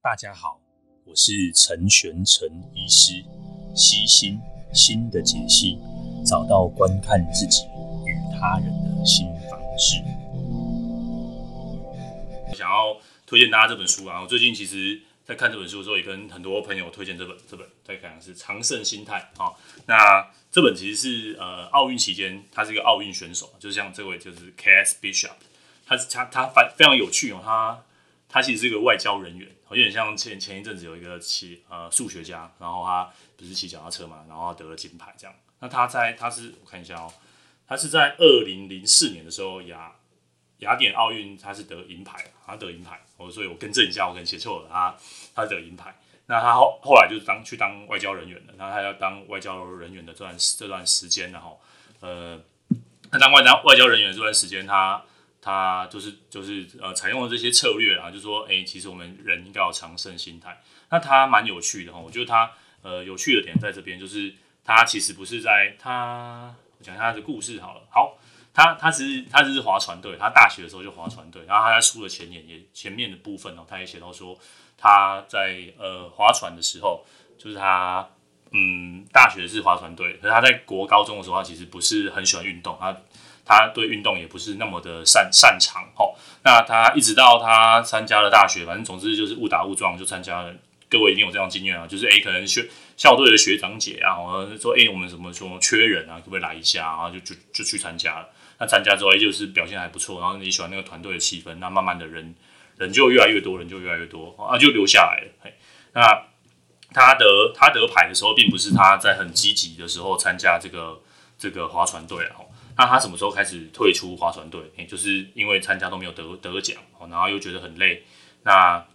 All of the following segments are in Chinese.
大家好，我是陈玄陈医师，悉心心的解析，找到观看自己与他人的新方式。想要推荐大家这本书啊，我最近其实在看这本书的时候，也跟很多朋友推荐这本这本，在看的是《常胜心态》啊。那这本其实是呃奥运期间，他是一个奥运选手，就像这位就是 K.S. Bishop，他是他他非非常有趣哦，他他其实是一个外交人员。有点像前前一阵子有一个骑呃数学家，然后他不是骑脚踏车嘛，然后他得了金牌这样。那他在他是我看一下哦，他是在二零零四年的时候雅雅典奥运他是得银牌，他得银牌。我所以我更正一下，我可能写错了，他他得银牌。那他后后来就是当去当外交人员了，那他要当外交人员的这段这段时间，然后呃，他当外交外交人员这段时间他。他就是就是呃，采用了这些策略啊，就说，哎、其实我们人应该有长胜心态。那他蛮有趣的哈，我觉得他呃有趣的点在这边，就是他其实不是在他我讲一下他的故事好了。好，他他其实他只是划船队，他大学的时候就划船队，然后他在书的前言也前面的部分哦，他也写到说他在呃划船的时候，就是他嗯大学是划船队，可是他在国高中的时候，他其实不是很喜欢运动，他。他对运动也不是那么的擅擅长哦，那他一直到他参加了大学，反正总之就是误打误撞就参加了。各位一定有这样经验啊，就是诶、欸，可能学校队的学长姐啊，说诶、欸，我们什么什么缺人啊，可不可以来一下啊？就就就去参加了。那参加之后，诶，就是表现还不错，然后你喜欢那个团队的气氛，那慢慢的人人就越来越多，人就越来越多啊，就留下来了。那他得他得牌的时候，并不是他在很积极的时候参加这个这个划船队啊。那他什么时候开始退出划船队？欸，就是因为参加都没有得得奖，然后又觉得很累，那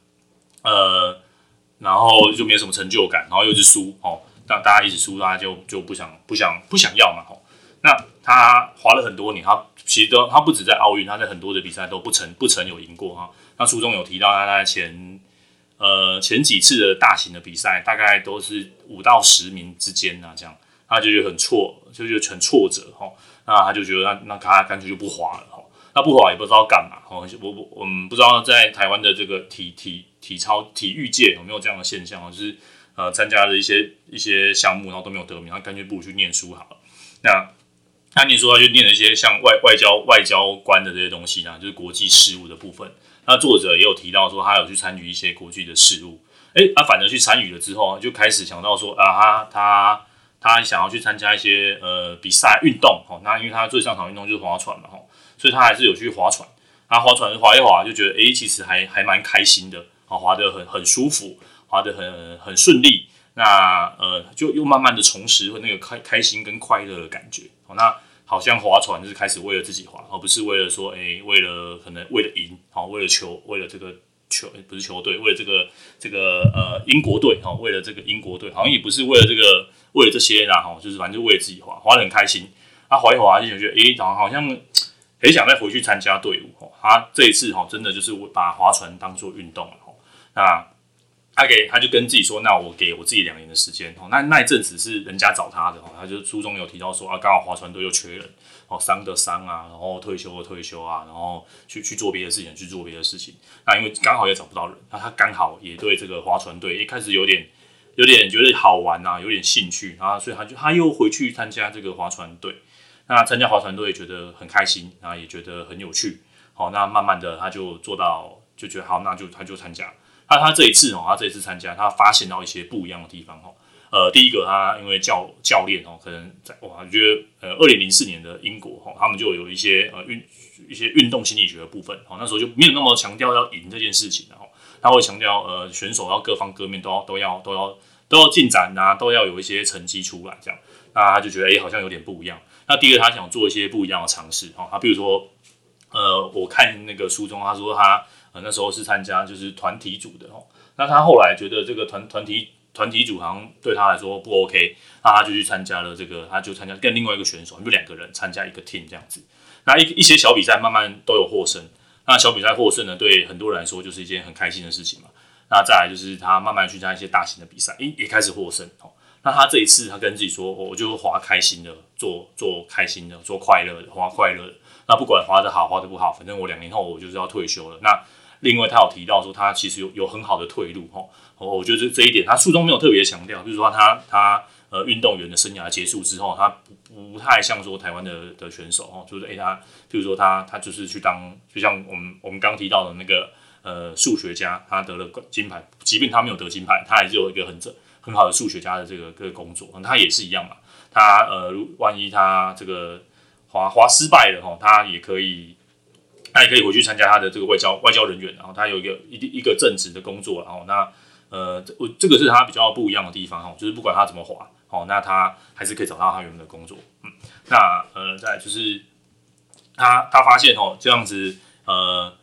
呃，然后就没有什么成就感，然后又是输哦，那大家一直输，大家就就不想不想不想要嘛，哦那他划了很多年，他其实都他不止在奥运，他在很多的比赛都不曾不曾有赢过哈。那书中有提到他在前呃前几次的大型的比赛，大概都是五到十名之间啊，这样他就觉得很挫，就觉得很挫折哈。那他就觉得那那他干脆就不滑了哈，那不滑也不知道干嘛哈，我我我们不知道在台湾的这个体体体操体育界有没有这样的现象，就是呃参加了一些一些项目，然后都没有得名，他干脆不如去念书好了。那他念书他就念了一些像外外交外交官的这些东西呢，就是国际事务的部分。那作者也有提到说，他有去参与一些国际的事务，哎，他反而去参与了之后，就开始想到说啊，他他。他想要去参加一些呃比赛运动，哦，那因为他最擅长运动就是划船嘛，吼，所以他还是有去划船。他划船划一划就觉得，诶，其实还还蛮开心的，好，划得很很舒服，划得很很顺利。那呃，就又慢慢的重拾那个开开心跟快乐的感觉。哦，那好像划船就是开始为了自己划，而不是为了说，诶，为了可能为了赢，好，为了球，为了这个。球不是球队，为了这个这个呃英国队哈，为了这个英国队，好像也不是为了这个为了这些啦哈，就是反正就为了自己划，划得很开心。他划一划就觉得，诶、欸，好像好像很想再回去参加队伍哈。他这一次哈，真的就是把划船当做运动了哈。那他给他就跟自己说，那我给我自己两年的时间哦。那那一阵子是人家找他的哈，他就书中有提到说啊，刚好划船队又缺人。哦，伤的伤啊，然后退休的退休啊，然后去去做别的事情，去做别的事情。那因为刚好也找不到人，那他刚好也对这个划船队一开始有点有点觉得好玩啊，有点兴趣啊，所以他就他又回去参加这个划船队。那参加划船队也觉得很开心，啊，也觉得很有趣。好，那慢慢的他就做到，就觉得好，那就他就参加。那他这一次哦，他这一次参加，他发现到一些不一样的地方哦。呃，第一个他因为教教练哦，可能在哇，我觉得呃，二零零四年的英国哈，他们就有一些呃运一些运动心理学的部分，哦，那时候就没有那么强调要赢这件事情，然后他会强调呃选手要各方各面都要都要都要都要进展啊，都要有一些成绩出来这样，那他就觉得哎、好像有点不一样。那第二他想做一些不一样的尝试，哦，他比如说呃，我看那个书中他说他呃那时候是参加就是团体组的哦，那他后来觉得这个团团体。团体组好像对他来说不 OK，那他就去参加了这个，他就参加跟另外一个选手，就两个人参加一个 team 这样子。那一一些小比赛慢慢都有获胜，那小比赛获胜呢，对很多人来说就是一件很开心的事情嘛。那再来就是他慢慢去参加一些大型的比赛，诶，也开始获胜哦。那他这一次他跟自己说，我就滑开心的，做做开心的，做快乐的，滑快乐的。那不管滑得好，滑得不好，反正我两年后我就是要退休了。那另外他有提到说他其实有有很好的退路哈。我觉得这这一点他书中没有特别强调，比如说他他呃运动员的生涯结束之后，他不不太像说台湾的的选手哦，就是诶、他，比如说他他就是去当，就像我们我们刚提到的那个呃数学家，他得了金牌，即便他没有得金牌，他还是有一个很正很好的数学家的这个这个工作，他也是一样嘛。他呃，万一他这个滑滑失败了哈，他也可以，他也可以回去参加他的这个外交外交人员，然后他有一个一一个正职的工作，然后那呃，我这个是他比较不一样的地方哈，就是不管他怎么滑，哦，那他还是可以找到他原本的工作，嗯，那呃，再就是他他发现哦，这样子呃，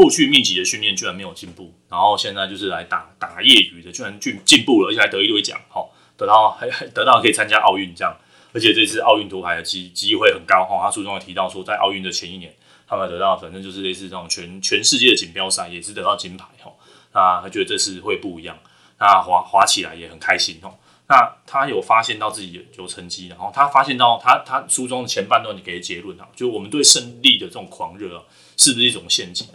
过去密集的训练居然没有进步，然后现在就是来打打业余的，居然进进步了，而且还得一堆奖，哈。得到还还得到可以参加奥运这样，而且这次奥运夺牌的机机会很高哈。他书中也提到说，在奥运的前一年，他们得到反正就是类似这种全全世界的锦标赛也是得到金牌哈。那他觉得这次会不一样，那滑滑起来也很开心哦。那他有发现到自己有成绩，然后他发现到他他书中的前半段你给的结论啊，就我们对胜利的这种狂热啊，是不是一种陷阱？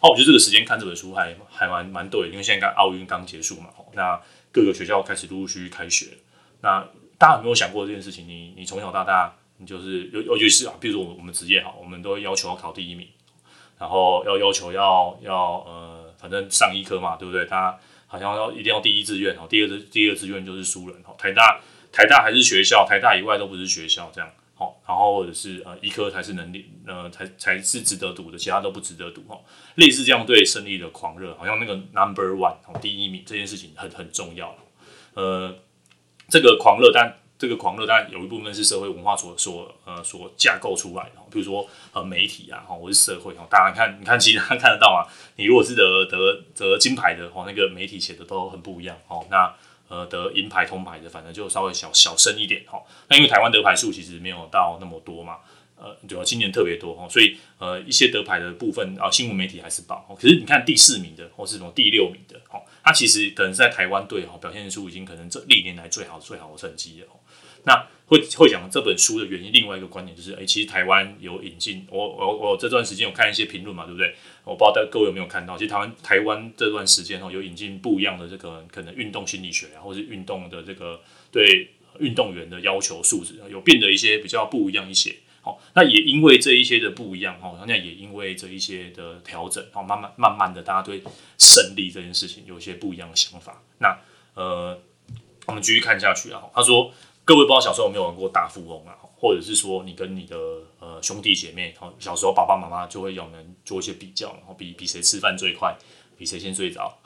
哦，我觉得这个时间看这本书还还蛮蛮对，因为现在刚奥运刚结束嘛，那。各个学校开始陆陆续续开学，那大家有没有想过这件事情？你你从小到大，你就是尤尤其是啊，比如说我们我们职业哈，我们都要求要考第一名，然后要要求要要呃，反正上医科嘛，对不对？他好像要一定要第一志愿哦，第二第二志愿就是输人哦。台大台大还是学校，台大以外都不是学校这样，好，然后或者是呃医科才是能力呃才才是值得读的，其他都不值得读哈。类似这样对胜利的狂热，好像那个 number one 第一名这件事情很很重要。呃，这个狂热，但这个狂热，但有一部分是社会文化所所呃所架构出来的。比如说呃媒体啊，或者是社会哈，大家看，你看其他 看得到啊。你如果是得得得金牌的哦，那个媒体写的都很不一样哦。那呃得银牌、铜牌的，反正就稍微小小声一点哈。那因为台湾得牌数其实没有到那么多嘛。呃，主要，今年特别多哈，所以呃，一些得牌的部分啊，新闻媒体还是报。可是你看第四名的，或是什么第六名的，哦，他其实可能是在台湾队哦表现出已经可能这历年来最好最好的成绩了。那会会讲这本书的原因，另外一个观点就是，哎，其实台湾有引进，我我我这段时间有看一些评论嘛，对不对？我不知道各位有没有看到，其实台湾台湾这段时间哦，有引进不一样的这个可能运动心理学啊，或是运动的这个对运动员的要求素质有变得一些比较不一样一些。好那也因为这一些的不一样哈，那也因为这一些的调整，哦，慢慢慢慢的，大家对胜利这件事情有一些不一样的想法。那呃，我们继续看下去啊。他说，各位不知道小时候有没有玩过大富翁啊？或者是说你跟你的呃兄弟姐妹，小时候爸爸妈妈就会有人做一些比较，然后比比谁吃饭最快，比谁先睡着，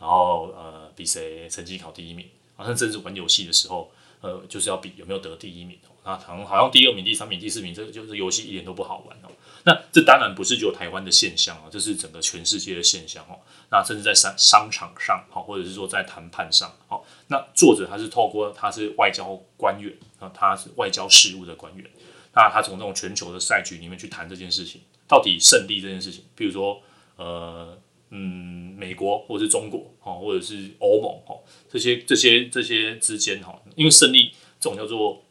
然后呃比谁成绩考第一名，好像甚至玩游戏的时候，呃就是要比有没有得第一名。那，好像好像第二名、第三名、第四名，这个就是游戏一点都不好玩哦。那这当然不是只有台湾的现象啊，这是整个全世界的现象哦。那甚至在商商场上，好，或者是说在谈判上，好，那作者他是透过他是外交官员啊，他是外交事务的官员，那他从这种全球的赛局里面去谈这件事情，到底胜利这件事情，比如说呃嗯，美国或者是中国哦，或者是欧盟哦，这些这些这些之间哈，因为胜利这种叫做。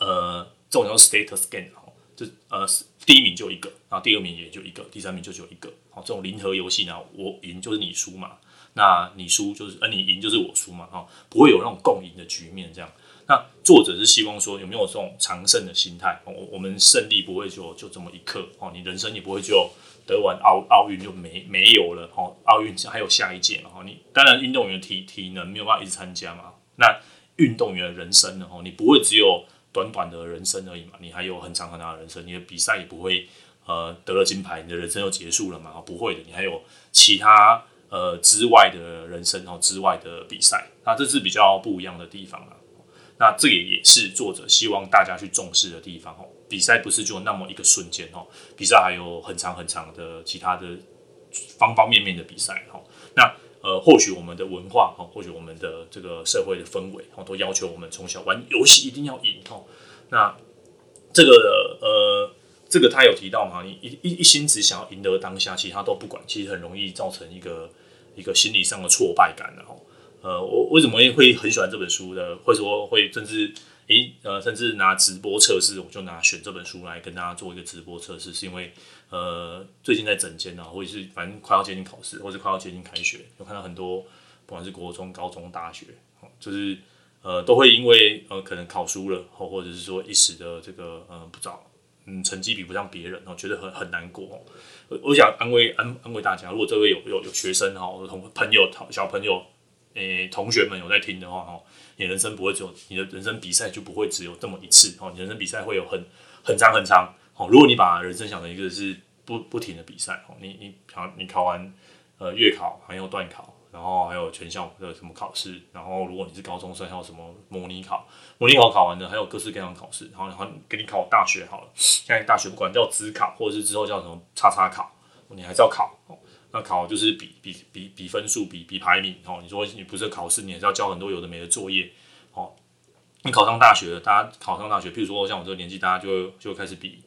呃，这种叫 status game 哈，就呃第一名就一个，然后第二名也就一个，第三名就只有一个，好，这种零和游戏呢，我赢就是你输嘛，那你输就是呃你赢就是我输嘛，哈，不会有那种共赢的局面这样。那作者是希望说有没有这种常胜的心态，我我们胜利不会就就这么一刻，哦，你人生也不会就得完奥奥运就没没有了，哦，奥运还有下一届嘛，哈，你当然运动员体体能没有办法一直参加嘛，那运动员的人生呢，哦，你不会只有。短短的人生而已嘛，你还有很长很长的人生，你的比赛也不会呃得了金牌，你的人生就结束了嘛？不会的，你还有其他呃之外的人生哦，之外的比赛，那这是比较不一样的地方啊。那这也也是作者希望大家去重视的地方哦。比赛不是就那么一个瞬间哦，比赛还有很长很长的其他的方方面面的比赛哦。那呃，或许我们的文化哈，或许我们的这个社会的氛围哈，都要求我们从小玩游戏一定要赢哈。那这个呃，这个他有提到嘛？你一一一心只想要赢得当下，其他都不管，其实很容易造成一个一个心理上的挫败感的哈。呃，我为什么会很喜欢这本书的？或者说会甚至诶，呃，甚至拿直播测试，我就拿选这本书来跟大家做一个直播测试，是因为呃，最近在整间啊，或者是反正快要接近考试，或者快要接近开学，有看到很多不管是国中、高中、大学，就是呃，都会因为呃，可能考输了，或或者是说一时的这个呃不早，嗯，成绩比不上别人，然哦，觉得很很难过。我我想安慰安安慰大家，如果这位有有有学生哈，我同朋友、小朋友。诶、同学们有在听的话，哦，你人生不会只有你的人生比赛就不会只有这么一次，哦，你人生比赛会有很很长很长，哦，如果你把人生想成一个是不不停的比赛，哦，你你考你考完呃月考，还有段考，然后还有全校的什么考试，然后如果你是高中生，还有什么模拟考，模拟考考完的还有各式各样的考试，然后然后给你考大学好了，现在大学不管叫资考或者是之后叫什么叉叉考，你还是要考。那考就是比比比比分数，比比排名哦。你说你不是考试，你还是要交很多有的没的作业哦。你考上大学，大家考上大学，譬如说像我这个年纪，大家就就开始比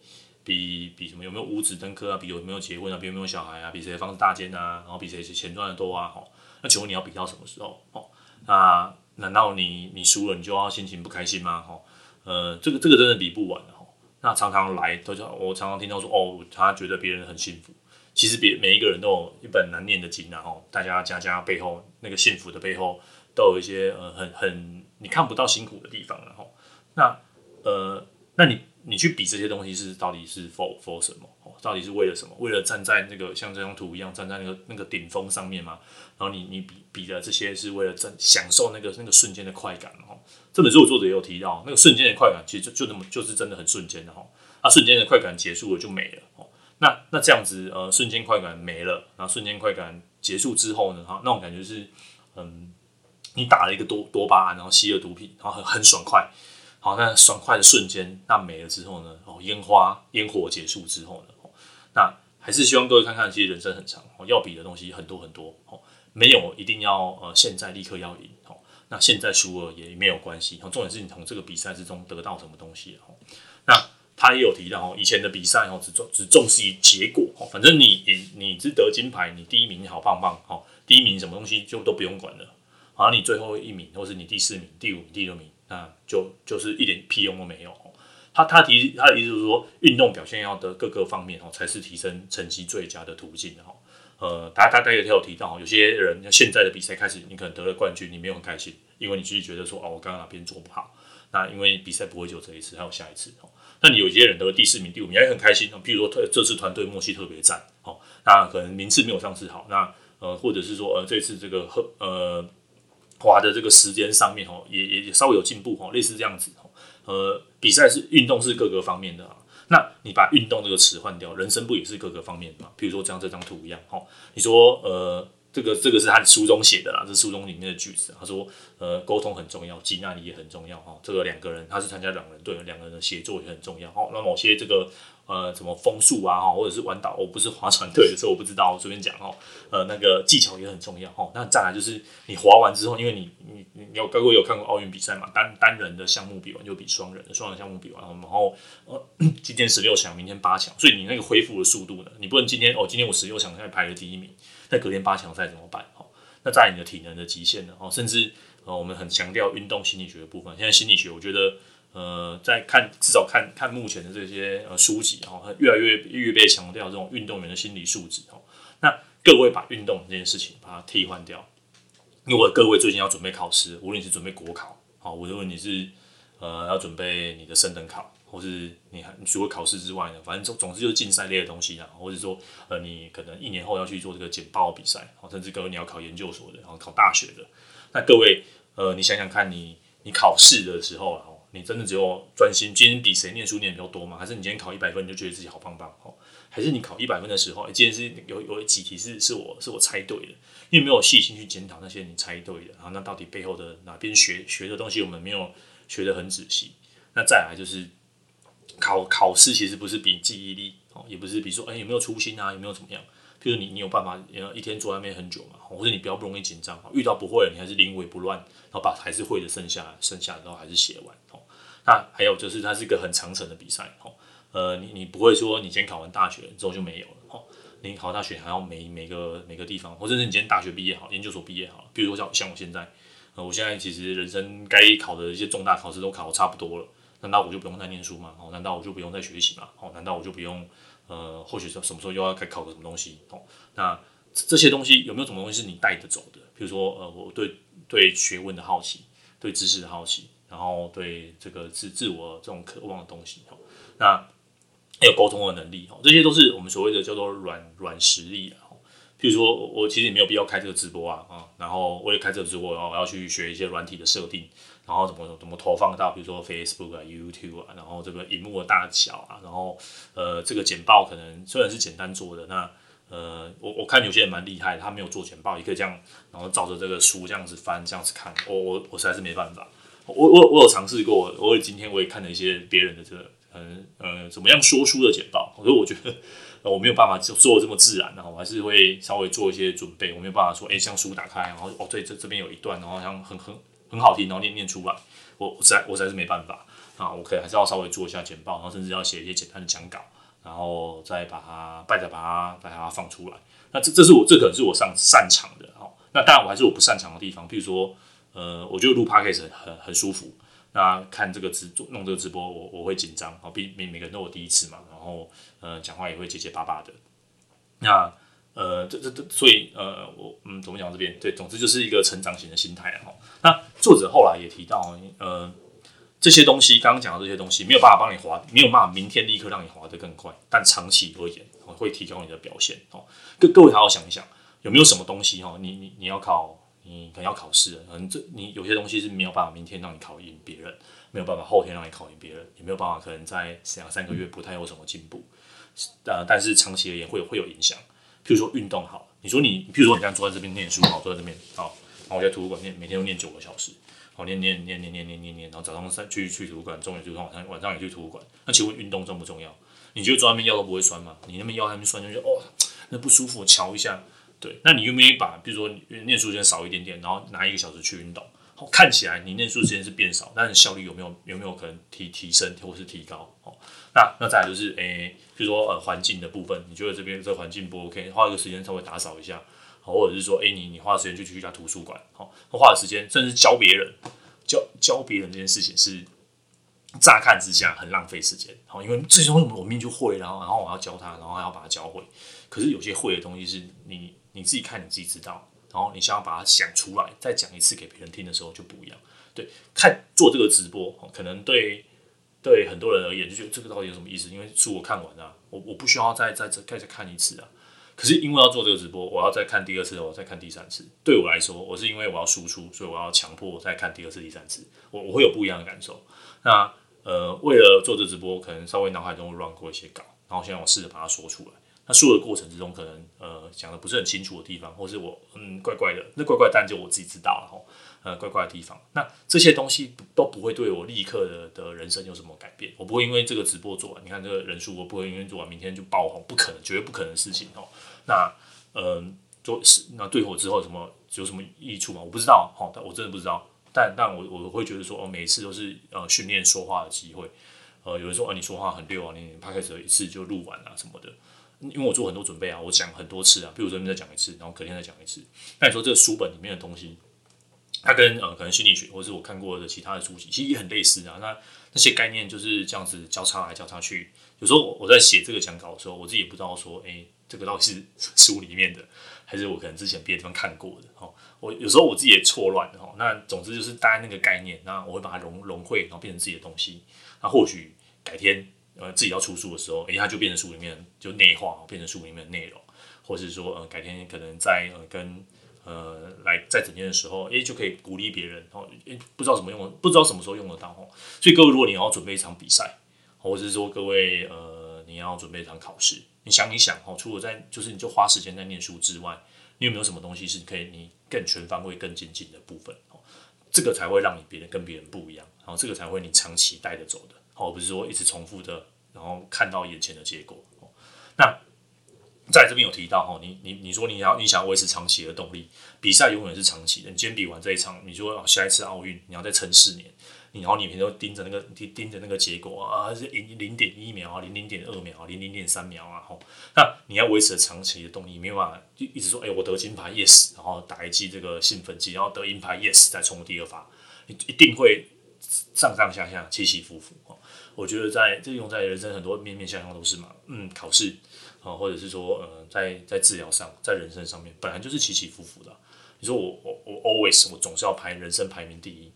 比比什么有没有五子登科啊，比有没有结婚啊，比有没有小孩啊，比谁房子大间啊，然后比谁钱赚的多啊。哦，那请问你要比到什么时候？哦，那难道你你输了，你就要心情不开心吗？哦，呃，这个这个真的比不完的哦。那常常来都叫我常常听到说哦，他觉得别人很幸福。其实别每一个人都有一本难念的经，然后大家家家背后那个幸福的背后都有一些呃很很你看不到辛苦的地方，然后那呃那你你去比这些东西是到底是 for for 什么？哦，到底是为了什么？为了站在那个像这张图一样站在那个那个顶峰上面吗？然后你你比比的这些是为了真享受那个那个瞬间的快感，哦。这本书我作者也有提到，那个瞬间的快感其实就就那么就是真的很瞬间的哈，那瞬间的快感结束了就没了，那那这样子，呃，瞬间快感没了，然后瞬间快感结束之后呢，哈，那种感觉是，嗯，你打了一个多多巴胺，然后吸了毒品，然后很很爽快，好，那爽快的瞬间，那没了之后呢，哦，烟花烟火结束之后呢，哦，那还是希望各位看看，其实人生很长，哦，要比的东西很多很多，哦，没有一定要呃现在立刻要赢，哦，那现在输了也没有关系，重点是你从这个比赛之中得到什么东西，哦，那。他也有提到哦，以前的比赛哦，只重只重视于结果哦，反正你你你是得金牌，你第一名好棒棒哦，第一名什么东西就都不用管了，好，你最后一名或是你第四名、第五名、第六名，那就就是一点屁用都没有。他他提他的意思就是说，运动表现要得各个方面哦，才是提升成绩最佳的途径哈。呃，大家大家也有提到，有些人现在的比赛开始，你可能得了冠军，你没有很开心，因为你自己觉得说哦，我刚刚哪边做不好。那因为比赛不会就这一次，还有下一次哦。那你有些人得了第四名、第五名，也很开心哦。譬如说，这次团队默契特别赞哦。那可能名次没有上次好，那呃，或者是说呃，这次这个和呃滑的这个时间上面哦，也也也稍微有进步哦，类似这样子哦。呃，比赛是运动是各个方面的啊。那你把运动这个词换掉，人生不也是各个方面的吗？譬如说，像这张图一样哦，你说呃。这个这个是他书中写的啦，这书中里面的句子。他说，呃，沟通很重要，接纳力也很重要哈。这个两个人，他是参加两人队，两个人的协作也很重要。哦，那某些这个呃，什么风速啊，哈，或者是弯倒，我不是划船队的时候，我不知道，我随便讲哦。呃，那个技巧也很重要哈。那再来就是你划完之后，因为你你你有各位有看过奥运比赛嘛？单单人的项目比完就比双人的，双人项目比完，然后呃，今天十六强，明天八强，所以你那个恢复的速度呢，你不能今天哦，今天我十六强现在排了第一名。在隔天八强赛怎么办？哦，那在你的体能的极限呢？哦，甚至呃，我们很强调运动心理学的部分。现在心理学，我觉得呃，在看至少看看目前的这些呃书籍，哈，越来越越被强调这种运动员的心理素质。哦，那各位把运动这件事情把它替换掉。如果各位最近要准备考试，无论是准备国考，好，无论你是呃要准备你的升等考。或是你还除了考试之外呢，反正总总之就是竞赛类的东西啊，或者说呃，你可能一年后要去做这个简报比赛，甚至各位你要考研究所的，然后考大学的，那各位呃，你想想看你你考试的时候，哦，你真的只有专心，今天比谁念书念比较多吗？还是你今天考一百分你就觉得自己好棒棒？哦，还是你考一百分的时候，今天是有有几题是是我是我猜对的，因为没有细心去检讨那些你猜对的，然后那到底背后的哪边学学的东西我们没有学得很仔细，那再来就是。考考试其实不是比记忆力哦，也不是比说哎、有没有粗心啊，有没有怎么样？譬如你你有办法呃一天坐在那边很久嘛，或者你比较不容易紧张，遇到不会的你还是临危不乱，然后把还是会的剩下剩下的然后还是写完哦。那还有就是它是一个很长程的比赛哦，呃你你不会说你今天考完大学之后就没有了哦，你考大学还要每每个每个地方，或者是你今天大学毕业好，研究所毕业好，比如说像像我现在。呃，我现在其实人生该考的一些重大考试都考差不多了，难道我就不用再念书吗？哦，难道我就不用再学习吗？哦，难道我就不用呃，或许什什么时候又要该考个什么东西？哦，那这些东西有没有什么东西是你带着走的？比如说呃，我对对学问的好奇，对知识的好奇，然后对这个自自我这种渴望的东西，哦，那。还有沟通的能力哦，这些都是我们所谓的叫做软软实力啊。譬如说，我其实也没有必要开这个直播啊，啊，然后我也开这个直播，然后我要去学一些软体的设定，然后怎么怎么投放到，比如说 Facebook 啊、YouTube 啊，然后这个荧幕的大小啊，然后呃，这个简报可能虽然是简单做的，那呃，我我看有些人蛮厉害，他没有做简报，也可以这样，然后照着这个书这样子翻，这样子看，我我我实在是没办法。我我我有尝试过，我也今天我也看了一些别人的这个。嗯呃，怎么样说书的简报？所以我觉得我没有办法做做这么自然，然后我还是会稍微做一些准备。我没有办法说，哎，像书打开，然后哦，对，这这边有一段，然后像很很很好听，然后念念出来。我我实在我实在是没办法啊，我可能还是要稍微做一下简报，然后甚至要写一些简单的讲稿，然后再把它，再把它，把它放出来。那这这是我这可能是我擅擅长的哦。那当然我还是我不擅长的地方，譬如说，呃，我觉得录 podcast 很很舒服。那看这个直做弄这个直播，我我会紧张啊，毕每每个人都有第一次嘛，然后呃讲话也会结结巴巴的。那呃这这这，所以呃我嗯怎么讲这边对，总之就是一个成长型的心态哈。那作者后来也提到，呃这些东西刚刚讲的这些东西没有办法帮你滑，没有办法明天立刻让你滑得更快，但长期而言会提高你的表现哦。各各位好好想一想，有没有什么东西哈？你你你要考。你可能要考试，可能这你有些东西是没有办法明天让你考赢别人，没有办法后天让你考赢别人，也没有办法可能在两三个月不太有什么进步，呃，但是长期而言会会有影响。譬如说运动好，你说你，譬如说你这样坐在这边念书，好，坐在这边，好，然后我在图书馆念，每天都念九个小时，好，念念念念念念念念，然后早上三去去图书馆，中午去晚上晚上也去图书馆。那请问运动重不重要？你觉得坐那边腰都不会酸吗？你那边腰还没酸，就觉得哦，那不舒服，瞧一下。对，那你愿不愿意把，比如说念书时间少一点点，然后拿一个小时去运动，看起来你念书时间是变少，但是效率有没有有没有可能提提升或是提高？哦，那那再来就是，诶、比如说呃环境的部分，你觉得这边这环境不 OK，花一个时间稍微打扫一下，好或者是说，诶、你你花时间就去一家图书馆，好，花的时间甚至教别人，教教别人这件事情是乍看之下很浪费时间，好，因为这些东西我明明就会，然后然后我要教他，然后还要把它教会，可是有些会的东西是你。你自己看，你自己知道。然后你想要把它想出来，再讲一次给别人听的时候就不一样。对，看做这个直播，可能对对很多人而言就觉得这个到底有什么意思？因为书我看完了，我我不需要再再再再看一次啊。可是因为要做这个直播，我要再看第二次，我再看第三次。对我来说，我是因为我要输出，所以我要强迫我再看第二次、第三次。我我会有不一样的感受。那呃，为了做这直播，可能稍微脑海中会乱过一些稿，然后现在我试着把它说出来。那说的过程之中，可能呃讲的不是很清楚的地方，或是我嗯怪怪的，那怪怪，但就我自己知道了哈，呃怪怪的地方，那这些东西都不会对我立刻的的人生有什么改变，我不会因为这个直播做完，你看这个人数，我不会因为做完明天就爆红，不可能，绝对不可能的事情哦。那嗯，做是那对我之后什么有什么益处吗？我不知道哈，但我真的不知道，但但我我会觉得说，哦，每一次都是呃训练说话的机会，呃，有人说啊，你说话很溜啊，你拍开始一次就录完啊什么的。因为我做很多准备啊，我讲很多次啊，比如说这边再讲一次，然后隔天再讲一次。那你说这个书本里面的东西，它跟呃可能心理学或是我看过的其他的书籍，其实也很类似啊。那那些概念就是这样子交叉来交叉去。有时候我在写这个讲稿的时候，我自己也不知道说，哎，这个到底是 书里面的，还是我可能之前别的地方看过的哦。我有时候我自己也错乱哈。那总之就是大概那个概念，那我会把它融融汇，然后变成自己的东西。那或许改天。呃，自己要出书的时候，诶、欸，它就变成书里面就内化，变成书里面的内容，或是说，呃，改天可能在呃跟呃来在整天的时候，诶、就可以鼓励别人，哦，诶、不知道怎么用，不知道什么时候用得到哦。所以各位，如果你要准备一场比赛，或者是说各位呃你要准备一场考试，你想一想哦，除了在就是你就花时间在念书之外，你有没有什么东西是可以你更全方位、更精进的部分？哦，这个才会让你别人跟别人不一样，然后这个才会你长期带着走的。哦，不是说一直重复的，然后看到眼前的结果。哦，那在这边有提到，哦，你你你说你要你想维持长期的动力，比赛永远是长期的。你今天比完这一场，你说下一次奥运你要再撑四年，然后你每天都盯着那个盯盯着那个结果啊，是零零点一秒啊，零零点二秒啊，零零点三秒啊，吼，那你要维持长期的动力，没有办法就一直说，哎，我得金牌，yes，然后打一剂这个兴奋剂，然后得银牌，yes，再冲第二发，你一定会上上下下起起伏伏。我觉得在这用在人生很多面面相向都是嘛，嗯，考试啊，或者是说，呃，在在治疗上，在人生上面，本来就是起起伏伏的。你说我我我 always 我总是要排人生排名第一，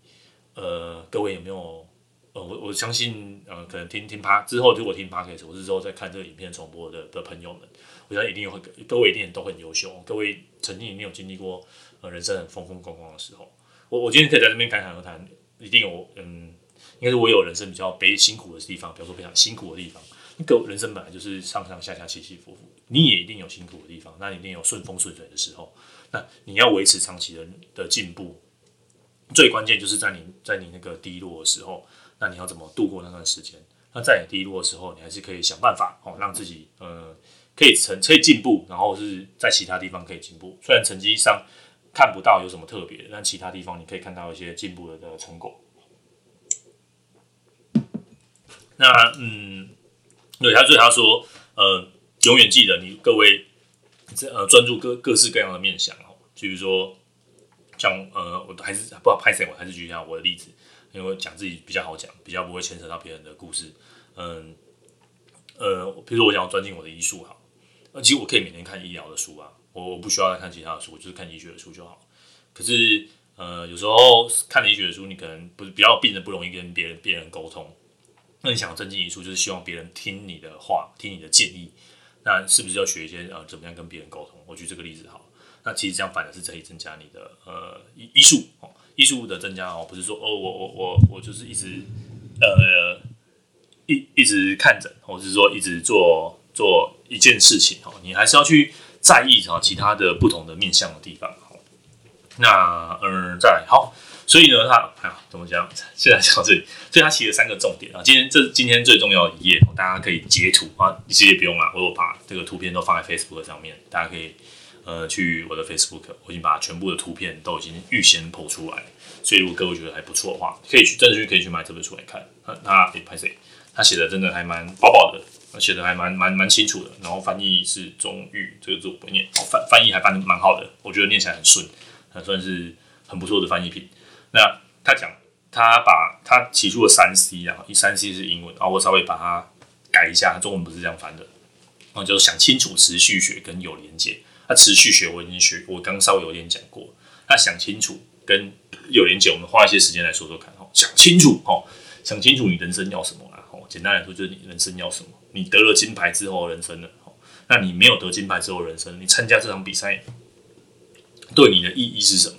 呃，各位有没有？呃，我我相信，呃，可能听听趴之后，如果听 podcast，我是之后在看这个影片重播的的朋友们，我相信一定会，各位一定都很优秀，各位曾经一定有经历过呃人生很风风光光的时候。我我今天可以在这边侃侃而谈，一定有嗯。应该是我有人生比较悲辛苦的地方，比如说非常辛苦的地方。那个人生本来就是上上下下起起伏伏，你也一定有辛苦的地方，那一定有顺风顺水的时候。那你要维持长期的的进步，最关键就是在你在你那个低落的时候，那你要怎么度过那段时间？那在你低落的时候，你还是可以想办法哦，让自己呃可以成可以进步，然后是在其他地方可以进步。虽然成绩上看不到有什么特别，但其他地方你可以看到一些进步的的成果。那嗯，对他，所以他说，呃，永远记得你各位，呃，专注各各式各样的面向哦。比如说，像呃，我还是不知道拍谁，我还是举一下我的例子，因为讲自己比较好讲，比较不会牵扯到别人的故事。嗯，呃，比如说我想要钻进我的医术好，那其实我可以每天看医疗的书啊，我我不需要再看其他的书，我就是看医学的书就好。可是，呃，有时候看医学的书，你可能不是比较病人不容易跟别人别人沟通。那你想增进医术，就是希望别人听你的话，听你的建议。那是不是要学一些呃，怎么样跟别人沟通？我举这个例子好。那其实这样反而是可以增加你的呃医医术哦，医术的增加哦，不是说哦我我我我就是一直呃一一直看诊，或者是说一直做做一件事情哦，你还是要去在意啊其他的不同的面向的地方。那嗯，再来好。所以呢，他啊怎么讲？现在讲这里，所以他写了三个重点啊。今天这今天最重要的一页，大家可以截图啊，其实也不用啊，我有把这个图片都放在 Facebook 上面，大家可以呃去我的 Facebook，我已经把全部的图片都已经预先 po 出来。所以如果各位觉得还不错的话，可以去真的去可以去买这本书来看。他诶拍谁？他写的真的还蛮薄薄的，写的还蛮蛮蛮清楚的。然后翻译是中译，这个字我不念，翻翻译还翻的蛮好的，我觉得念起来很顺，还算是很不错的翻译品。那他讲，他把他提出了三 C，然后一三 C 是英文，啊我稍微把它改一下，中文不是这样翻的，然后就是想清楚持续学跟有连接。那持续学我已经学，我刚稍微有点讲过。那想清楚跟有连接，我们花一些时间来说说看。哦，想清楚哦，想清楚你人生要什么啊？哦，简单来说就是你人生要什么？你得了金牌之后人生呢？哦，那你没有得金牌之后人生，你参加这场比赛对你的意义是什么？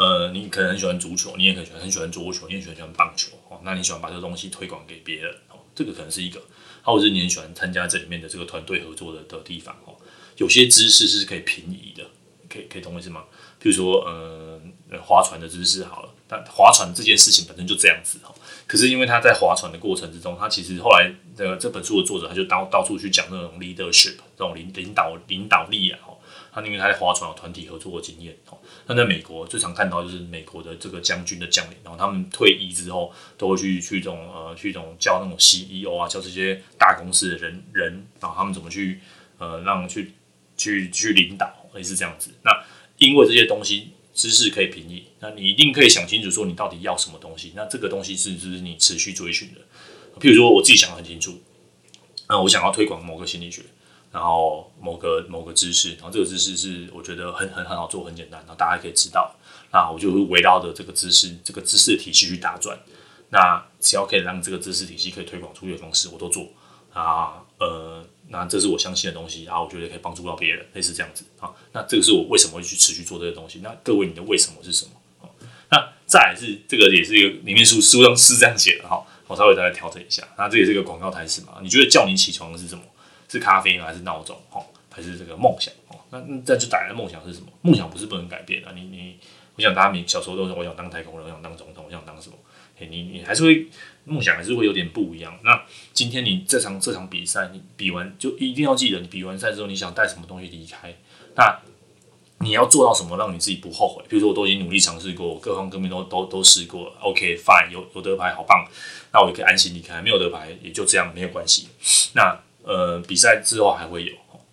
呃，你可能很喜欢足球，你也可能喜欢很喜欢桌球，你也喜欢棒球哦。那你喜欢把这个东西推广给别人哦，这个可能是一个，或者是你很喜欢参加这里面的这个团队合作的的地方哦。有些知识是可以平移的，可以可以懂我意思吗？比如说，呃，划船的知识好了，但划船这件事情本身就这样子哦。可是因为他在划船的过程之中，他其实后来这个这本书的作者他就到到处去讲那种 leadership 这种领领导领导力啊。他因为他在划船有团体合作的经验哦，那在美国最常看到就是美国的这个将军的将领，然后他们退役之后都会去去这种呃去这种教那种 CEO 啊，教这些大公司的人人，然后他们怎么去呃让去去去领导，类似这样子。那因为这些东西知识可以平移，那你一定可以想清楚说你到底要什么东西。那这个东西是就是你持续追寻的。譬如说我自己想得很清楚，那我想要推广某个心理学。然后某个某个知识，然后这个知识是我觉得很很很好做，很简单，然后大家可以知道。那我就会围绕着这个知识，这个知识的体系去打转。那只要可以让这个知识体系可以推广出去的方式，我都做。啊，呃，那这是我相信的东西，然后我觉得可以帮助到别人，类似这样子啊。那这个是我为什么会去持续做这个东西。那各位，你的为什么是什么？那再来是这个也是一个里面书书上是这样写的哈，我稍微再来调整一下。那这也是一个广告台词嘛？你觉得叫你起床的是什么？是咖啡呢还是闹钟？哦，还是这个梦想？哦，那那就打来的梦想是什么？梦想不是不能改变的。你你，我想大家小时候都说我想当太空人，我想当总统，我想当什么？欸、你你还是会梦想还是会有点不一样。那今天你这场这场比赛，你比完就一定要记得，你比完赛之后你想带什么东西离开？那你要做到什么让你自己不后悔？比如说我都已经努力尝试过，各方各面都都都试过了，OK fine，有有得牌好棒，那我就可以安心离开；没有得牌也就这样，没有关系。那呃比赛之后还会有，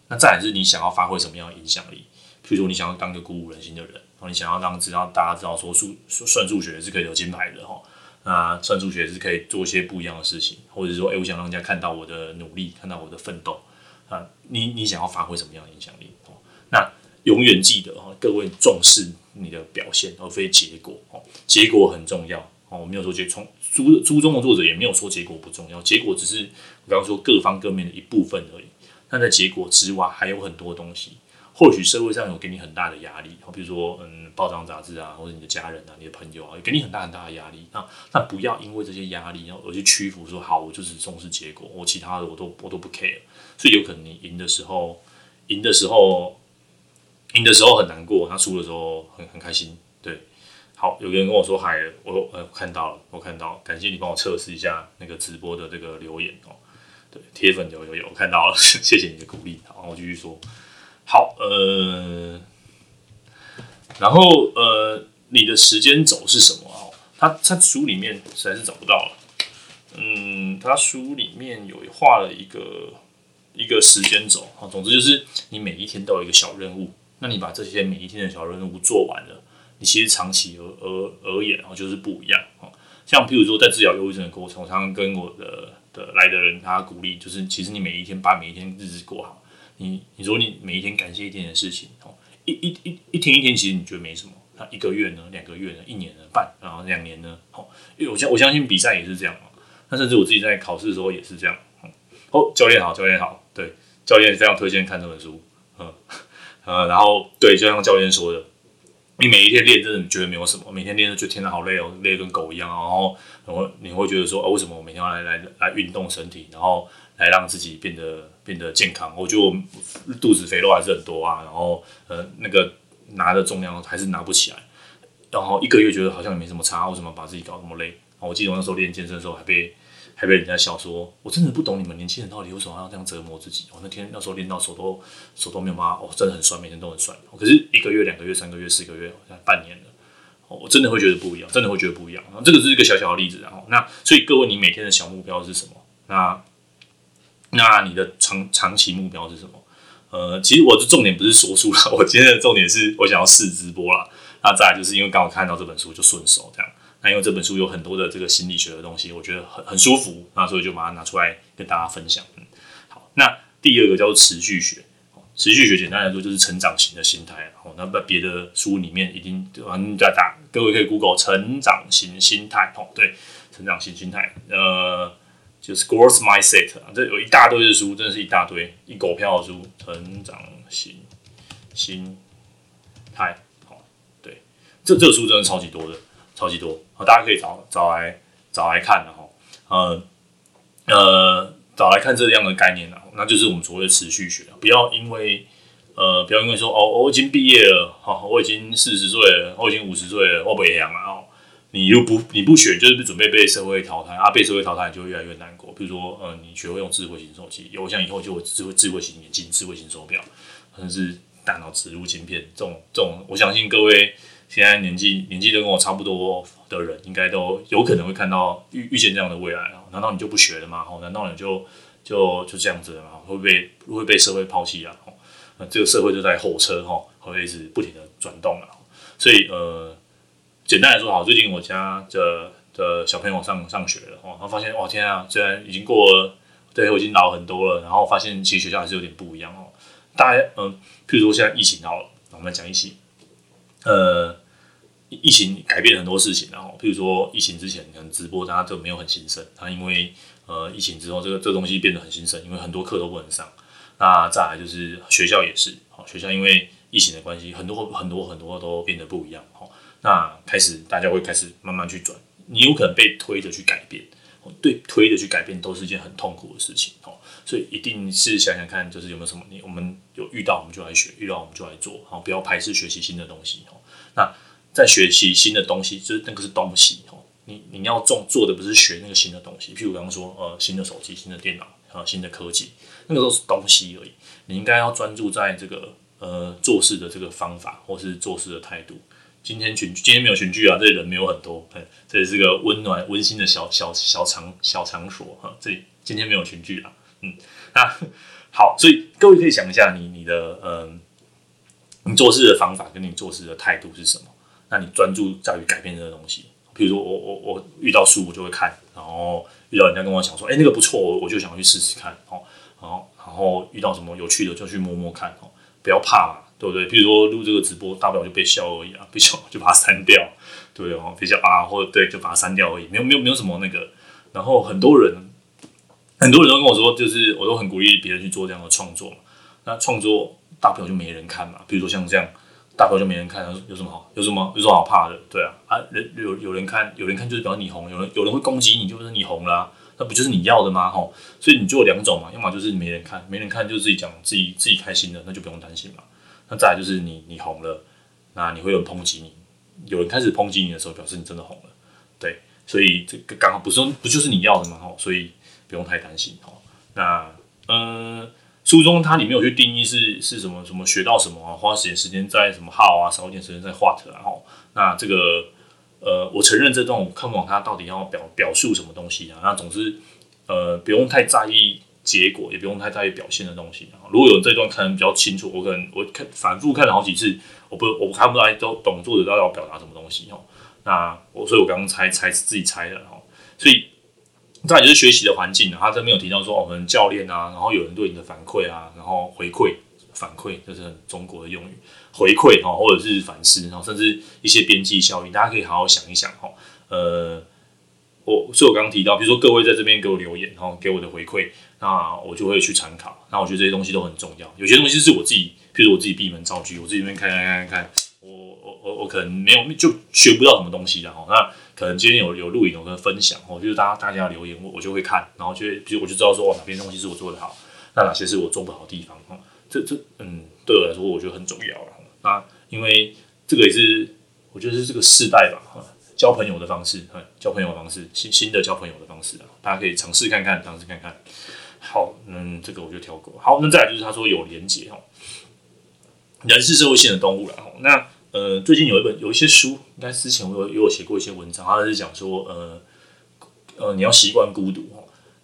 那再来是你想要发挥什么样的影响力？譬如说你想要当个鼓舞人心的人，然后你想要让知道大家知道说数算数学是可以有金牌的哈，那算数学是可以做一些不一样的事情，或者说哎、我想让人家看到我的努力，看到我的奋斗啊，你你想要发挥什么样的影响力？那永远记得哈，各位重视你的表现，而非结果哦。结果很重要哦，我没有说结从书书中的作者也没有说结果不重要，结果只是比方说各方各面的一部分而已。那在结果之外，还有很多东西。或许社会上有给你很大的压力，比如说嗯，报章杂志啊，或者你的家人啊，你的朋友啊，给你很大很大的压力。那那不要因为这些压力，然后而去屈服，说好，我就只重视结果，我其他的我都我都不 care。所以有可能你赢的时候，赢的时候。赢的时候很难过，他输的时候很很开心。对，好，有个人跟我说嗨，我呃看到了，我看到了，感谢你帮我测试一下那个直播的这个留言哦。铁粉有有有，看到了，谢谢你的鼓励。好，我继续说。好，呃，然后呃，你的时间轴是什么啊？他他书里面实在是找不到了。嗯，他书里面有画了一个一个时间轴啊。总之就是你每一天都有一个小任务。那你把这些每一天的小任务做完了，你其实长期而而而言，然后就是不一样哦。像譬如说，在治疗忧郁症的过程，我常常跟我的的来的人他鼓励，就是其实你每一天把每一天日子过好，你你说你每一天感谢一点的事情哦，一一一一天一天，其实你觉得没什么。那一个月呢？两个月呢？一年呢？半然后两年呢？哦，因为我相我相信比赛也是这样嘛。那甚至我自己在考试的时候也是这样。哦，教练好，教练好，对，教练非常推荐看这本书，嗯。呃，然后对，就像教练说的，你每一天练，真的你觉得没有什么，每天练就觉得天哪好累哦，累跟狗一样。然后，然后你会觉得说，哦，为什么我每天要来来来运动身体，然后来让自己变得变得健康？我觉得我肚子肥肉还是很多啊，然后呃，那个拿的重量还是拿不起来。然后一个月觉得好像也没什么差，为什么把自己搞那么累？我记得我那时候练健身的时候还被。还被人家笑说，我真的不懂你们年轻人到底为什么要这样折磨自己。我那天那时候练到手都手都没有麻，哦，真的很酸，每天都很酸。可是一个月、两个月、三个月、四个月，半年了，我真的会觉得不一样，真的会觉得不一样。这个是一个小小的例子，然后那所以各位，你每天的小目标是什么？那那你的长长期目标是什么？呃，其实我的重点不是说书了，我今天的重点是我想要试直播了。那再来就是因为刚好看到这本书就顺手这样。那因为这本书有很多的这个心理学的东西，我觉得很很舒服，那所以就把它拿出来跟大家分享。嗯，好，那第二个叫做持续学，持续学简单来说就是成长型的心态。哦，那在别的书里面已经嗯在打，各位可以 Google 成长型心态。哦，对，成长型心态，呃，就是 Growth Mindset，啊这有一大堆的书，真的是一大堆，一狗票的书，成长型心态。好，对，这这个书真的超级多的。超级多，大家可以找找来找来看的哈，呃呃，找来看这样的概念呢，那就是我们所谓的持续学，不要因为呃，不要因为说哦，我已经毕业了，哈，我已经四十岁了，我已经五十岁了，我不一样了哦，你又不你不学，就是准备被社会淘汰啊，被社会淘汰你就越来越难过。比如说，呃，你学会用智慧型手机，我想以后就有智慧智慧型眼镜、智慧型手表，甚至大脑植入晶片，这种这种，我相信各位。现在年纪年纪都跟我差不多的人，应该都有可能会看到遇遇见这样的未来啊？难道你就不学了吗？哦，难道你就就就这样子了吗？会被会被社会抛弃啊？哦，那这个社会就在后车哈，会一直不停的转动了。所以呃，简单来说，好，最近我家的的小朋友上上学了哦，他发现哇天啊，虽然已经过了，对我已经老很多了，然后发现其实学校还是有点不一样哦。大家嗯，譬如说现在疫情好了，我们来讲疫情。呃，疫情改变很多事情，然后，譬如说疫情之前可能直播大家就没有很兴盛，它因为呃疫情之后这个这个东西变得很兴盛，因为很多课都不能上。那再来就是学校也是，好，学校因为疫情的关系，很多很多很多都变得不一样，好，那开始大家会开始慢慢去转，你有可能被推着去改变，对，推着去改变都是一件很痛苦的事情，哦，所以一定是想想看，就是有没有什么你我们有遇到我们就来学，遇到我们就来做，好，不要排斥学习新的东西，那在学习新的东西，就是那个是东西哦。你你要做做的不是学那个新的东西，譬如刚刚说呃新的手机、新的电脑啊、新的科技，那个都是东西而已。你应该要专注在这个呃做事的这个方法，或是做事的态度。今天群今天没有群聚啊，这里人没有很多，哎，这里是个温暖温馨的小小小场小场所哈。这里今天没有群聚啊，嗯，那 好，所以各位可以想一下，你你的嗯，你做事的方法跟你做事的态度是什么？那你专注在于改变这个东西。比如说我我我遇到书我就会看，然后遇到人家跟我讲说，哎、那个不错，我就想去试试看，哦，然后然后遇到什么有趣的就去摸摸看，哦，不要怕嘛，对不对？比如说录这个直播，大不了就被笑而已啊，被笑就把它删掉，对不对？哦，被笑啊，或者对，就把它删掉而已，没有没有没有什么那个。然后很多人很多人都跟我说，就是我都很鼓励别人去做这样的创作嘛。那创作大不了就没人看嘛，比如说像这样。大头就没人看，有什么好？有什么有什么好怕的？对啊，啊人有有人看，有人看就是表示你红，有人有人会攻击你，就是你红啦、那不就是你要的吗？吼，所以你就有两种嘛，要么就是没人看，没人看就自己讲自己自己开心的，那就不用担心嘛。那再来就是你你红了，那你会有人抨击你，有人开始抨击你的时候，表示你真的红了，对，所以这个刚好不是不就是你要的嘛？吼，所以不用太担心吼。那嗯。呃书中它里面有去定义是是什么什么学到什么，花时间时间在什么号啊，少一点时间在 what 然后那这个呃，我承认这段我看不懂它到底要表表述什么东西啊，那总之呃不用太在意结果，也不用太在意表现的东西啊。如果有这段看得比较清楚，我可能我看反复看了好几次，我不我看不出来都懂作者到底要表达什么东西哦。那我所以我刚刚猜猜自己猜的哦，所以。再就是学习的环境，他这边有提到说，我们教练啊，然后有人对你的反馈啊，然后回馈反馈，这是很中国的用语，回馈哈，或者是反思，然后甚至一些边际效应，大家可以好好想一想哈。呃，我所以我刚刚提到，比如说各位在这边给我留言，然后给我的回馈，那我就会去参考。那我觉得这些东西都很重要，有些东西是我自己，譬如我自己闭门造车，我自己这边看看看看，我我可能没有就学不到什么东西的哈。那可能今天有有录影，有跟分享哦，就是大家大家留言，我我就会看，然后就会，比如我就知道说，哪边东西是我做的好，那哪些是我做不好的地方哦。这这嗯，对我来说，我觉得很重要了。那因为这个也是，我觉得是这个世代吧，交朋友的方式，交朋友的方式，新新的交朋友的方式啊，大家可以尝试看看，尝试看看。好，嗯，这个我就跳过。好，那再来就是他说有连结哦，人是社会性的动物了哦，那。呃，最近有一本有一些书，应该之前我有有写过一些文章，他是讲说，呃，呃，你要习惯孤独。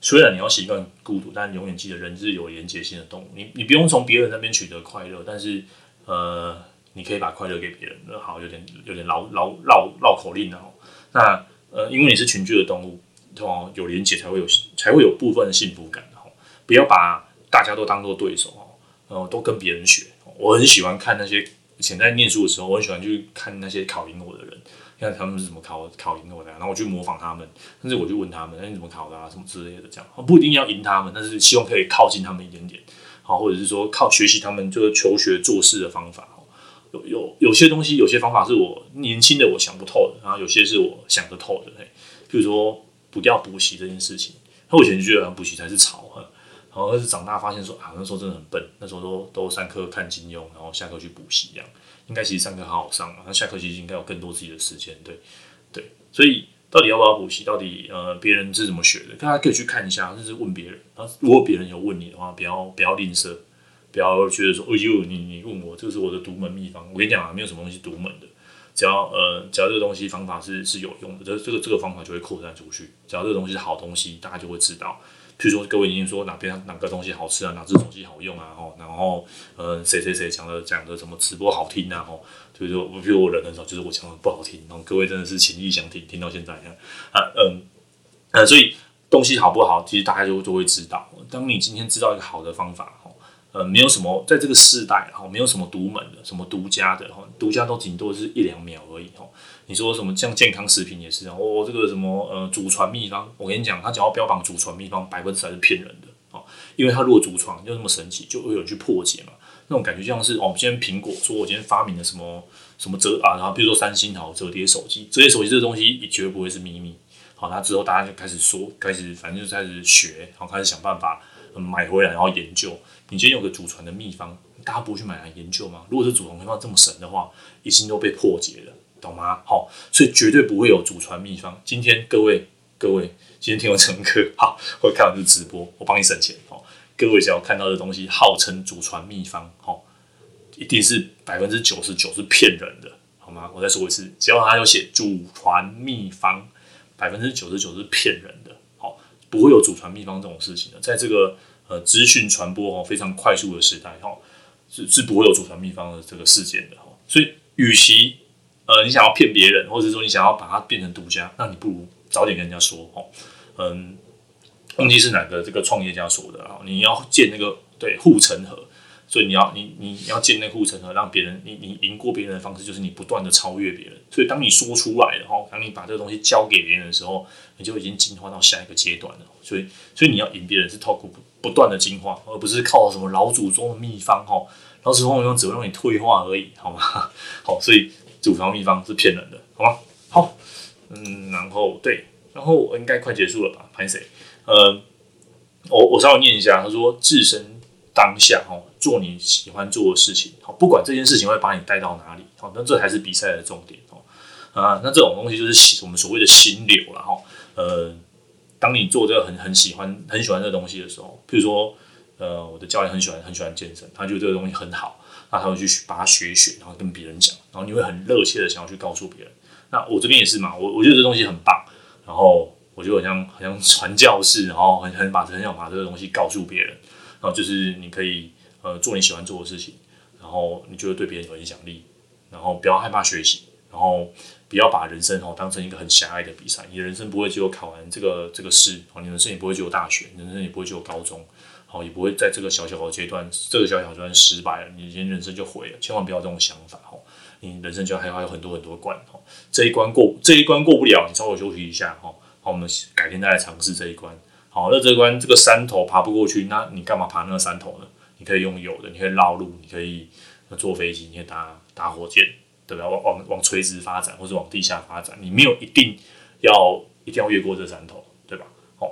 虽然你要习惯孤独，但永远记得人是有连接性的动物。你你不用从别人那边取得快乐，但是呃，你可以把快乐给别人。那好，有点有点绕绕绕绕口令了哦。那呃，因为你是群居的动物，通常有连接才会有才会有部分的幸福感哦。不要把大家都当做对手哦，呃，都跟别人学。我很喜欢看那些。以前在念书的时候，我很喜欢去看那些考赢我的人，看他们是怎么考考赢我的，然后我去模仿他们，甚至我去问他们，哎，你怎么考的啊？什么之类的，这样不一定要赢他们，但是希望可以靠近他们一点点，好，或者是说靠学习他们就是求学做事的方法。有有有些东西，有些方法是我年轻的我想不透的，然后有些是我想得透的。嘿，比如说不要补习这件事情，那我以前就觉得补习才是草。然后是长大发现说啊，那时候真的很笨，那时候都都上课看金庸，然后下课去补习一样。应该其实上课好好上啊，那下课其实应该有更多自己的时间，对对。所以到底要不要补习？到底呃别人是怎么学的？大家可以去看一下，就是问别人。然后如果别人有问你的话，不要不要吝啬，不要觉得说哎呦你你问我这个是我的独门秘方。我跟你讲啊，没有什么东西独门的，只要呃只要这个东西方法是是有用的，这这个这个方法就会扩散出去。只要这个东西是好东西，大家就会知道。譬如说，各位已经说哪边哪个东西好吃啊，哪只手机好用啊，吼，然后呃，谁谁谁讲的讲的什么直播好听啊，吼，就是说，比如我人很少，就是我讲的不好听，然后各位真的是情意相挺，听到现在啊，嗯，呃，所以东西好不好，其实大家就就会知道。当你今天知道一个好的方法，吼，呃，没有什么在这个世代，吼，没有什么独门的，什么独家的，吼，独家都顶多是一两秒而已，吼。你说什么像健康食品也是？哦，这个什么呃祖传秘方，我跟你讲，他只要标榜祖传秘方，百分之百是骗人的哦。因为他如果祖传就那么神奇，就会有人去破解嘛。那种感觉就像是哦，今天苹果说我今天发明了什么什么折啊，然后比如说三星好折叠手机，折叠手机这个东西也绝不会是秘密。好，那之后大家就开始说，开始反正就开始学，然后开始想办法买回来，然后研究。你今天有个祖传的秘方，大家不会去买来研究吗？如果是祖传秘方这么神的话，已经都被破解了。懂吗？好，所以绝对不会有祖传秘方。今天各位各位，今天听完这门课，好，或看完这直播，我帮你省钱。好，各位只要看到的东西号称祖传秘方，好，一定是百分之九十九是骗人的，好吗？我再说一次，只要他有写祖传秘方，百分之九十九是骗人的，好，不会有祖传秘方这种事情的，在这个呃资讯传播哦非常快速的时代哈，是是不会有祖传秘方的这个事件的哈，所以与其呃你想要骗别人，或者说你想要把它变成独家，那你不如早点跟人家说哦，嗯，忘记是哪个这个创业家说的啊，你要建那个对护城河。所以你要你你要建那护城河，让别人你你赢过别人的方式就是你不断的超越别人。所以当你说出来然后，当你把这个东西交给别人的时候，你就已经进化到下一个阶段了。所以所以你要赢别人是透过不不断的进化，而不是靠什么老祖宗的秘方哦。老祖宗只会让你退化而已，好吗？好，所以祖传秘方是骗人的，好吗？好，嗯，然后对，然后我应该快结束了吧？潘谁？呃，我我稍微念一下，他说自身。当下哦，做你喜欢做的事情，好，不管这件事情会把你带到哪里，好，那这才是比赛的重点哦。啊，那这种东西就是我们所谓的心流了哈。呃，当你做这个很很喜欢很喜欢这个东西的时候，譬如说，呃，我的教练很喜欢很喜欢健身，他觉得这个东西很好，那他会去把它学一学，然后跟别人讲，然后你会很热切的想要去告诉别人。那我这边也是嘛，我我觉得这东西很棒，然后我就好像好像传教士，然后很很把很想把这个东西告诉别人。然后就是你可以呃做你喜欢做的事情，然后你就会对别人有影响力，然后不要害怕学习，然后不要把人生哦当成一个很狭隘的比赛。你的人生不会只有考完这个这个试，哦，你的人生也不会只有大学，你的人生也不会只有高中，好，也不会在这个小小的阶段，这个小小阶段失败了，你今天人生就毁了。千万不要这种想法哦，你人生就还还有很多很多关哦，这一关过这一关过不了，你稍微休息一下哈，好，我们改天再来尝试这一关。好，那这一关这个山头爬不过去，那你干嘛爬那个山头呢？你可以用有的，你可以绕路，你可以坐飞机，你可以搭搭火箭，对吧？往往往垂直发展，或者往地下发展，你没有一定要一定要越过这山头，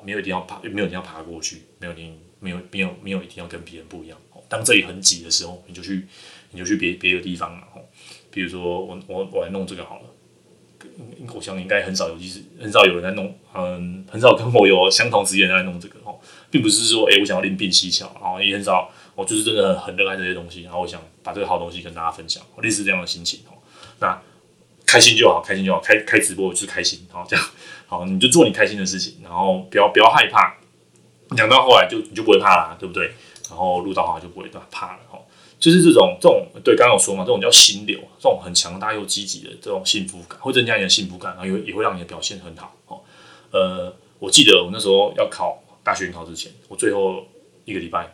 没有一定要爬，没有一定要爬过去，没有一定没有没有没有一定要跟别人不一样。当这里很挤的时候，你就去你就去别别的地方了。比如说我我我来弄这个好了。我想应该很少有，其实很少有人在弄，嗯，很少跟我有相同时间在弄这个哦，并不是说，诶、欸，我想要另辟蹊跷，然后也很少，我就是真的很热爱这些东西，然后我想把这个好东西跟大家分享，类似这样的心情哦。那开心就好，开心就好，开开直播就是开心，好这样，好你就做你开心的事情，然后不要不要害怕，讲到后来就你就不会怕了，对不对？然后录到后来就不会怕了，哈。就是这种这种对，刚刚有说嘛，这种叫心流，这种很强大又积极的这种幸福感，会增加你的幸福感，然后也也会让你的表现很好。哦，呃，我记得我那时候要考大学考之前，我最后一个礼拜，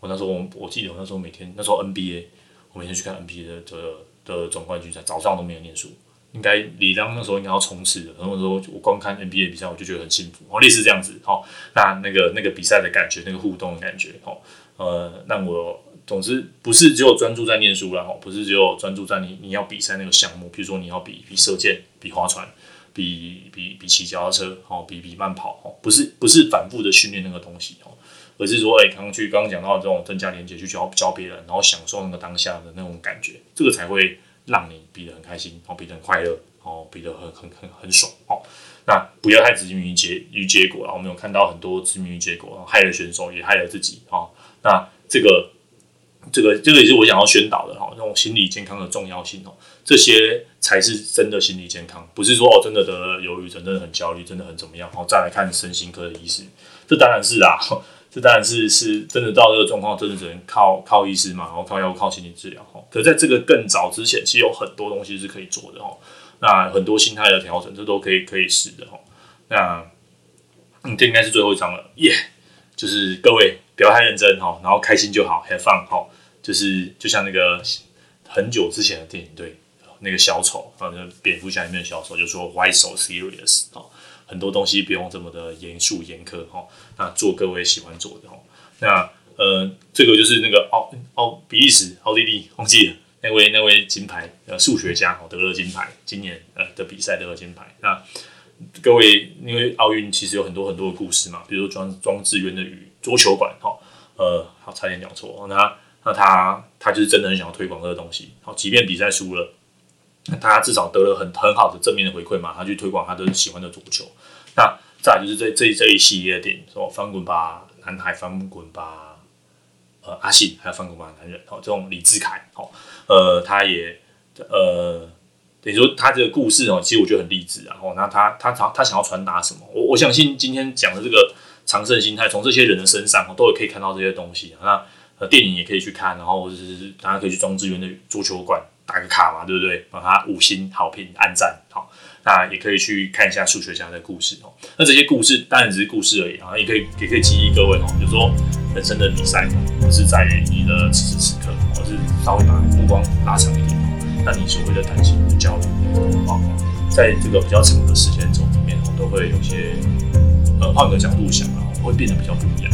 我那时候我我记得我那时候每天那时候 NBA，我每天去看 NBA 的的的总冠军赛，早上都没有念书，应该李当那时候应该要冲刺的。然后说我光看 NBA 比赛，我就觉得很幸福，哦，类似这样子，哦，那那个那个比赛的感觉，那个互动的感觉，哦，呃，让我。总之不是只有专注在念书啦，哦，不是只有专注在你你要比赛那个项目，比如说你要比比射箭、比划船、比比比骑脚踏车，哦，比比慢跑，哦，不是不是反复的训练那个东西，哦，而是说，哎、刚刚去刚刚讲到这种增加连接，去教教别人，然后享受那个当下的那种感觉，这个才会让你比得很开心，哦，比得很快乐，哦，比得很很很很爽，哦，那不要太执迷于结于结果了，我们有看到很多执迷于结果，害了选手，也害了自己，哦，那这个。这个这个也是我想要宣导的哈，那种心理健康的重要性哦，这些才是真的心理健康，不是说哦真的得了忧郁症，真的很焦虑，真的很怎么样，然后再来看身心科的医师，这当然是啊，这当然是是真的到这个状况，真的只能靠靠医师嘛，然后靠药、靠心理治疗哈。可在这个更早之前，其实有很多东西是可以做的哈，那很多心态的调整，这都可以可以试的哈。那嗯，这应该是最后一张了，耶、就是各位不要太认真哈，然后开心就好，have fun 哈。就是就像那个很久之前的电影，对，那个小丑，反正蝙蝠侠里面的小丑就说 Why so serious？哦，很多东西不用这么的严肃严苛哈。那做各位喜欢做的哈。那呃，这个就是那个奥奥比利时奥地利忘记了那位那位金牌呃数学家哦得了金牌，今年呃的比赛得了金牌。那各位因为奥运其实有很多很多的故事嘛，比如说装装志渊的羽桌球馆哈，呃，好差点讲错那。那他他就是真的很想要推广这个东西，好，即便比赛输了，他至少得了很很好的正面的回馈嘛，他去推广他的喜欢的足球。那再就是这这这一系列的电影，说翻滚吧，男孩翻滚吧，呃阿信，还有翻滚吧男人哦，这种李志凯哦，呃，他也呃等于说他这个故事哦，其实我觉得很励志啊。哦，那他他他他想要传达什么？我我相信今天讲的这个常胜心态，从这些人的身上哦，都有可以看到这些东西。那呃电影也可以去看，然后或者是大家可以去中志源的足球馆打个卡嘛，对不对？把它五星好评按赞好。那也可以去看一下数学家的故事哦。那这些故事当然只是故事而已啊，也可以也可以激励各位哦。比如说人生的比赛不是在于你的此时此刻，而是稍微把目光拉长一点哦。那你所谓的担心、的焦虑、的惶恐，在这个比较长的时间轴里面哦，都会有些呃换个角度想啊，会变得比较不一样。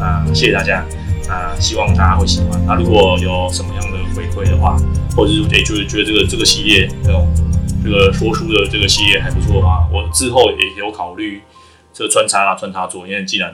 啊，谢谢大家啊，希望大家会喜欢。那如果有什么样的回馈的话，或者是诶就是觉得这个这个系列那种。这个说书的这个系列还不错的话，我之后也有考虑这个穿插啦穿插做，因为既然